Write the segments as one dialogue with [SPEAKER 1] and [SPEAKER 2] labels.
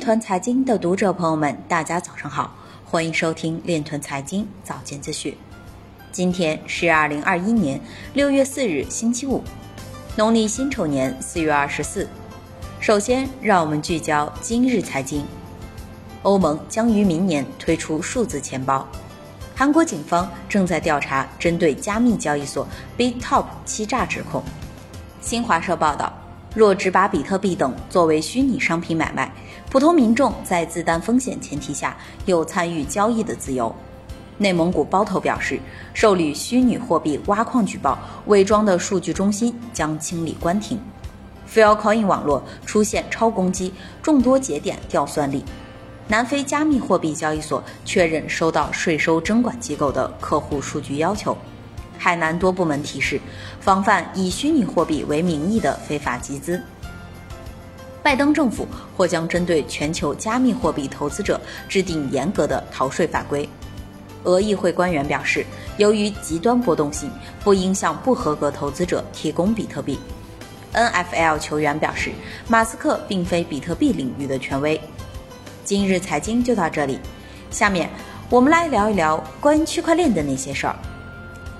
[SPEAKER 1] 团财经的读者朋友们，大家早上好，欢迎收听链团财经早间资讯。今天是二零二一年六月四日，星期五，农历辛丑年四月二十四。首先，让我们聚焦今日财经。欧盟将于明年推出数字钱包。韩国警方正在调查针对加密交易所 BitTop 欺诈指控。新华社报道。若只把比特币等作为虚拟商品买卖，普通民众在自担风险前提下有参与交易的自由。内蒙古包头表示，受理虚拟货币挖矿举报，伪装的数据中心将清理关停。Filecoin 网络出现超攻击，众多节点掉算力。南非加密货币交易所确认收到税收征管机构的客户数据要求。海南多部门提示，防范以虚拟货币为名义的非法集资。拜登政府或将针对全球加密货币投资者制定严格的逃税法规。俄议会官员表示，由于极端波动性，不应向不合格投资者提供比特币。NFL 球员表示，马斯克并非比特币领域的权威。今日财经就到这里，下面我们来聊一聊关于区块链的那些事儿。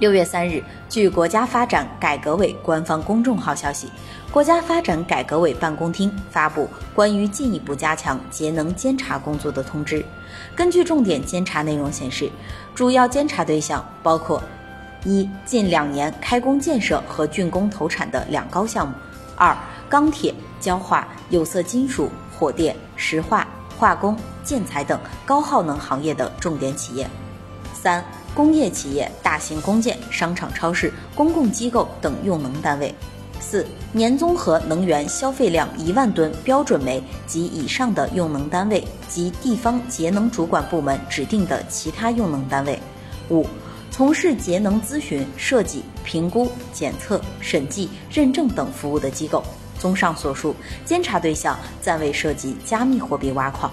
[SPEAKER 1] 六月三日，据国家发展改革委官方公众号消息，国家发展改革委办公厅发布关于进一步加强节能监察工作的通知。根据重点监察内容显示，主要监察对象包括：一、近两年开工建设和竣工投产的两高项目；二、钢铁、焦化、有色金属、火电、石化、化工、建材等高耗能行业的重点企业；三。工业企业、大型工建、商场、超市、公共机构等用能单位；四、年综合能源消费量一万吨标准煤及以上的用能单位及地方节能主管部门指定的其他用能单位；五、从事节能咨询、设计、评估、检测、审计、认证等服务的机构。综上所述，监察对象暂未涉及加密货币挖矿。